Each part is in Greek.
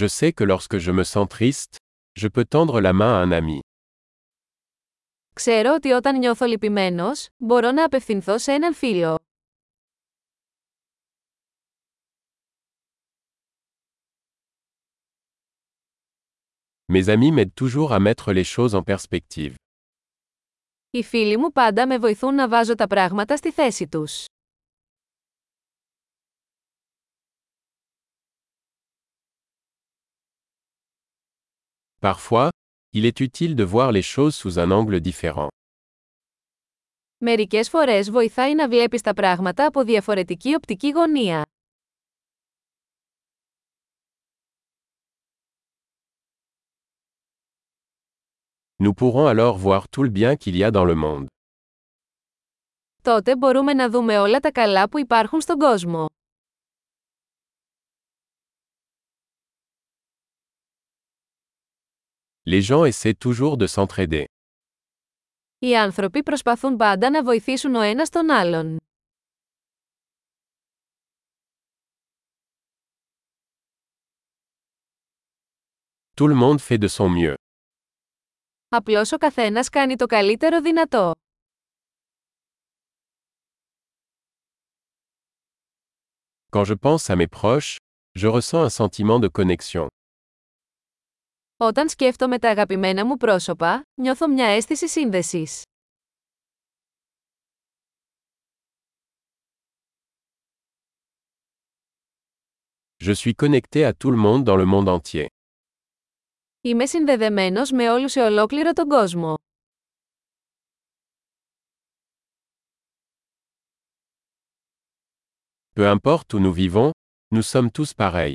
Je sais que lorsque je me sens triste, je peux tendre la main à un ami. Ξέρω ότι όταν νιώθω λυπημένος, μπορώ να απευθυνθώ σε έναν φίλο. Mes amis m'aident toujours à mettre les choses en perspective. Οι φίλοι μου πάντα με βοηθούν να βάζω τα πράγματα στη θέση τους. Parfois, il est utile de voir les choses sous un angle différent. Μερικές φορές βοηθάει να βλέπεις τα πράγματα από διαφορετική οπτική γωνία. Nous pourrons alors voir tout le bien qu'il y a dans le monde. Τότε μπορούμε να δούμε όλα τα καλά που υπάρχουν στον κόσμο. Les gens essaient toujours de s'entraider. Οι άνθρωποι προσπαθούν πάντα βοηθήσουν ο ένας Tout le monde fait de son mieux. Απλώς ο καθένας κάνει το καλύτερο δυνατό. Quand je pense à mes proches, je ressens un sentiment de connexion. Όταν σκέφτομαι τα αγαπημένα μου πρόσωπα, νιώθω μια αίσθηση σύνδεσης. Je suis connecté à tout le monde dans le monde entier. Είμαι συνδεδεμένος με όλους σε ολόκληρο τον κόσμο. Peu importe où nous vivons, nous sommes tous pareils.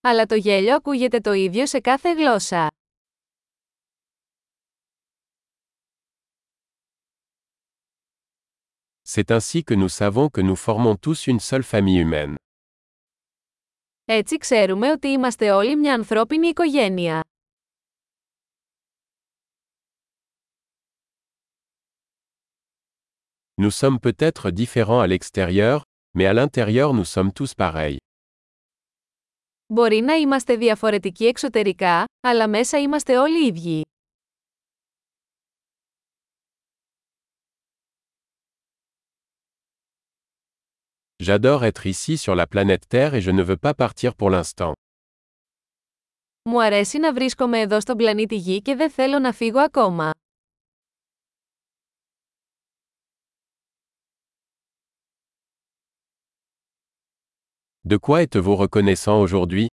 C'est ainsi que nous savons que nous formons tous une seule famille humaine. Nous sommes peut-être différents à l'extérieur, mais à l'intérieur nous sommes tous pareils. Μπορεί να είμαστε διαφορετικοί εξωτερικά, αλλά μέσα είμαστε όλοι ίδιοι. J'adore être ici sur la planète Terre et je ne veux pas partir pour l'instant. Μου αρέσει να βρίσκομαι εδώ στον πλανήτη Γη και δεν θέλω να φύγω ακόμα. De quoi êtes-vous reconnaissant aujourd'hui?